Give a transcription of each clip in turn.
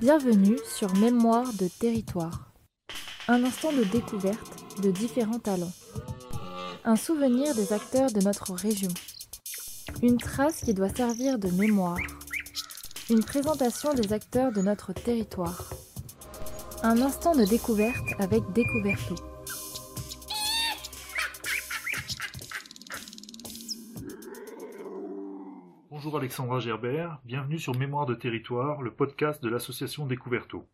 Bienvenue sur Mémoire de territoire. Un instant de découverte de différents talents. Un souvenir des acteurs de notre région. Une trace qui doit servir de mémoire. Une présentation des acteurs de notre territoire. Un instant de découverte avec Découverto. Bonjour Alexandra Gerbert, bienvenue sur Mémoire de territoire, le podcast de l'association Découverto.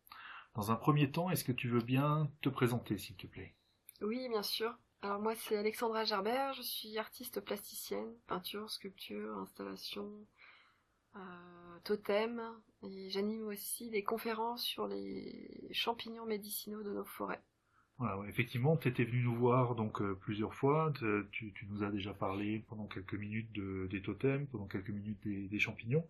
Dans un premier temps, est-ce que tu veux bien te présenter s'il te plaît? Oui, bien sûr. Alors moi c'est Alexandra Gerbert, je suis artiste plasticienne, peinture, sculpture, installation, euh, totem, et j'anime aussi des conférences sur les champignons médicinaux de nos forêts. Effectivement, tu étais venu nous voir donc euh, plusieurs fois. Tu, nous as déjà parlé pendant quelques minutes de, des totems, pendant quelques minutes des, champignons.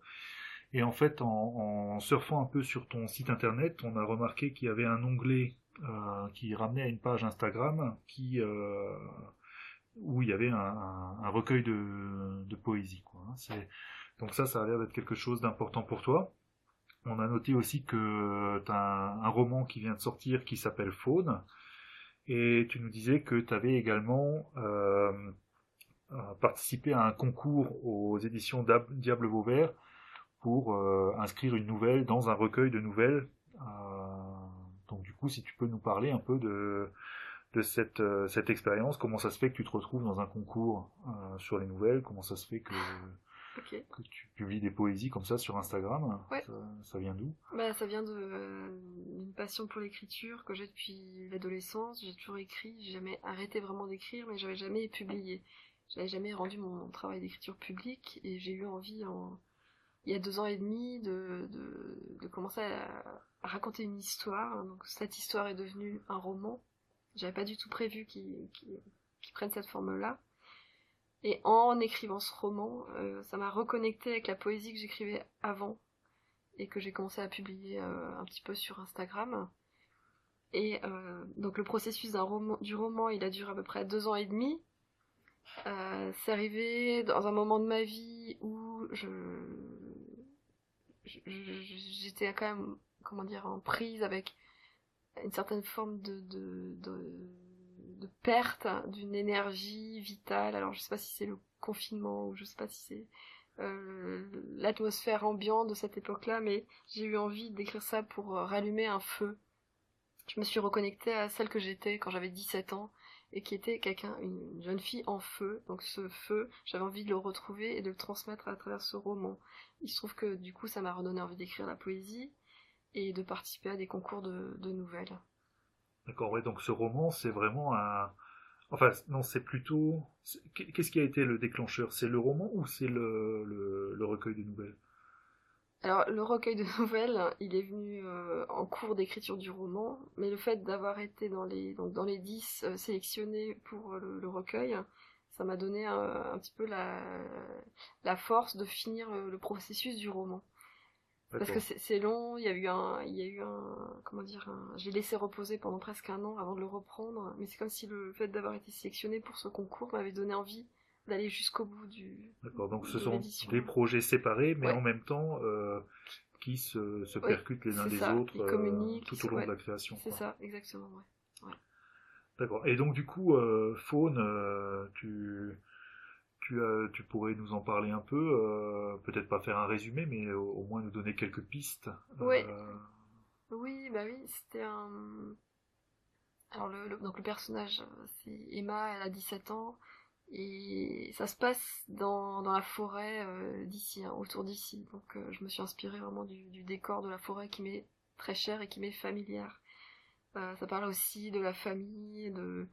Et en fait, en, surfant un peu sur ton site internet, on a remarqué qu'il y avait un onglet euh, qui ramenait à une page Instagram qui euh, où il y avait un, recueil de, poésie. Hein. Donc ça, ça a l'air d'être quelque chose d'important pour toi. On a noté aussi que tu as un roman qui vient de sortir qui s'appelle Faune. Et tu nous disais que tu avais également euh, euh, participé à un concours aux éditions Diable Vauvert pour euh, inscrire une nouvelle dans un recueil de nouvelles. Donc du coup, si tu peux nous parler un peu de, cette, expérience, comment ça se fait que tu te retrouves dans un concours sur les nouvelles, comment ça se fait que, Que tu publies des poésies comme ça sur Instagram, Ouais. ça, ça vient d'où? Bah, ça vient euh, d'une passion pour l'écriture que j'ai depuis l'adolescence. J'ai toujours écrit, j'ai jamais arrêté vraiment d'écrire, mais j'avais jamais publié. J'avais jamais rendu mon travail d'écriture public et j'ai eu envie, en, il y a deux ans et demi, de, de, de commencer à, à raconter une histoire. Donc cette histoire est devenue un roman. J'avais pas du tout prévu qu'il qu'il prenne cette forme-là. Et en écrivant ce roman, euh, ça m'a reconnecté avec la poésie que j'écrivais avant et que j'ai commencé à publier euh, un petit peu sur Instagram. Et euh, donc le processus du roman, il a duré à peu près deux ans et demi. C'est arrivé dans un moment de ma vie où je j'étais quand même comment dire en prise avec une certaine forme de, de perte d'une énergie vitale. Alors je sais pas si c'est le confinement ou je sais pas si c'est euh, l'atmosphère ambiante de cette époque-là, mais j'ai eu envie d'écrire ça pour euh, rallumer un feu. Je me suis reconnectée à celle que j'étais quand j'avais 17 ans et qui était quelqu'un, une jeune fille en feu. Donc ce feu, j'avais envie de le retrouver et de le transmettre à travers ce roman. Il se trouve que du coup, ça m'a redonné envie d'écrire la poésie et de participer à des concours de nouvelles. D'accord, ouais, donc ce roman, c'est vraiment un... Enfin, non, c'est plutôt... Qu'est-ce qui a été le déclencheur? C'est le roman ou c'est le, recueil de nouvelles? Alors, le recueil de nouvelles, il est venu euh, en cours d'écriture du roman, mais le fait d'avoir été dans les, dans les 10 euh, sélectionnés pour le, recueil, ça m'a donné un, petit peu la, force de finir le processus du roman. Parce que c'est long, il y a eu un, il y a eu un, comment dire, un, l'ai laissé reposer pendant presque un an avant de le reprendre, mais c'est comme si le fait d'avoir été sélectionné pour ce concours m'avait donné envie d'aller jusqu'au bout du, D'accord, donc ce sont des projets séparés, mais Ouais. en même temps euh, qui se, percutent les uns ça, autres euh, tout au long ouais, de la création. C'est ça, exactement, ouais. D'accord. Et donc du coup, euh, Faune, tu, tu, as- tu pourrais nous en parler un peu, euh, peut-être pas faire un résumé, mais au, moins nous donner quelques pistes. Euh, Oui, bah oui, c'était un. Alors, le, donc le personnage, euh, c'est Emma, elle a 17 ans, et ça se passe dans, dans la forêt euh, d'ici, hein, autour d'ici. Donc, euh, je me suis inspirée vraiment du, décor de la forêt qui m'est très cher et qui m'est familière. Euh, ça parle aussi de la famille, de,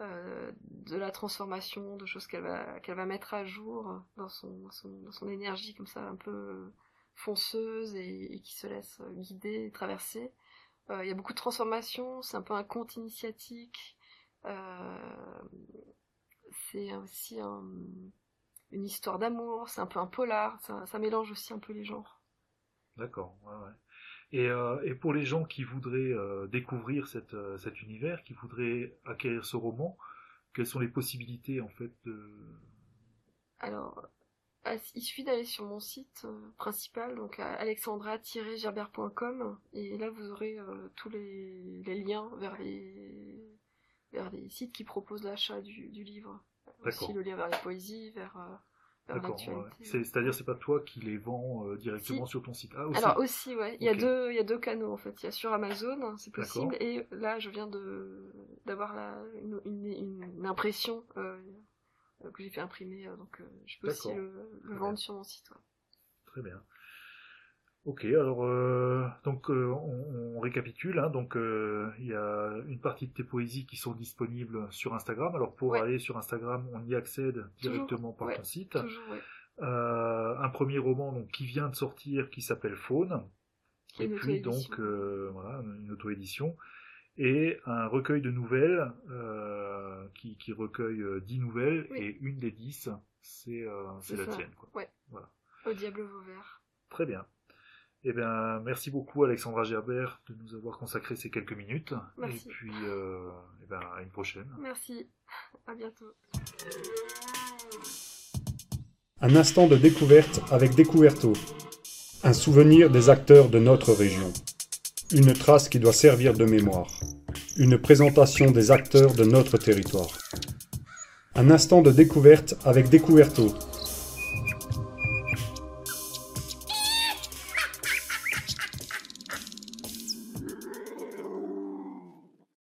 euh, de la transformation, de choses qu'elle va, qu'elle va mettre à jour dans son, son, son énergie comme ça, un peu fonceuse et, qui se laisse guider et traverser. Euh, Il y a beaucoup de transformations, c'est un peu un conte initiatique. Euh, c'est aussi un- une histoire d'amour, c'est un peu un polar, ça, ça mélange aussi un peu les genres. D'accord, ouais, ouais. Et, euh, et pour les gens qui voudraient euh, découvrir cette, euh, cet univers, qui voudraient acquérir ce roman, quelles sont les possibilités en fait de... Alors, il suffit d'aller sur mon site principal, donc alexandra-gerbert.com, et là vous aurez tous les, liens vers les, vers les sites qui proposent l'achat du, livre. Aussi le lien vers la poésie, vers, euh, l'actualité. C'est-à-dire c'est pas toi qui les vends directement sur ton site. Ah, aussi. Alors aussi, ouais. Il y a deux, il y a deux canaux en fait. Il y a sur Amazon, hein, c'est possible, et là je viens de d'avoir une, une, impression euh, que j'ai fait imprimer, euh, donc euh, je peux aussi le, vendre sur mon site. Très bien. Ok, alors donc on, récapitule. Hein, donc il y a une partie de tes poésies qui sont disponibles sur Instagram. Alors pour aller sur Instagram, on y accède directement par ton site. un premier roman donc qui vient de sortir qui s'appelle Faune. Et puis donc voilà une auto-édition et un recueil de nouvelles euh, qui, qui, recueille euh, dix nouvelles et une des dix, c'est euh, la tienne. Quoi. Voilà. Au diable Vauvert. Très bien. Eh bien, merci beaucoup Alexandra Gerbert de nous avoir consacré ces quelques minutes. Merci. Et puis, euh, eh ben, à une prochaine. Merci. À bientôt. Un instant de découverte avec Découverto. Un souvenir des acteurs de notre région. Une trace qui doit servir de mémoire. Une présentation des acteurs de notre territoire. Un instant de découverte avec Découverto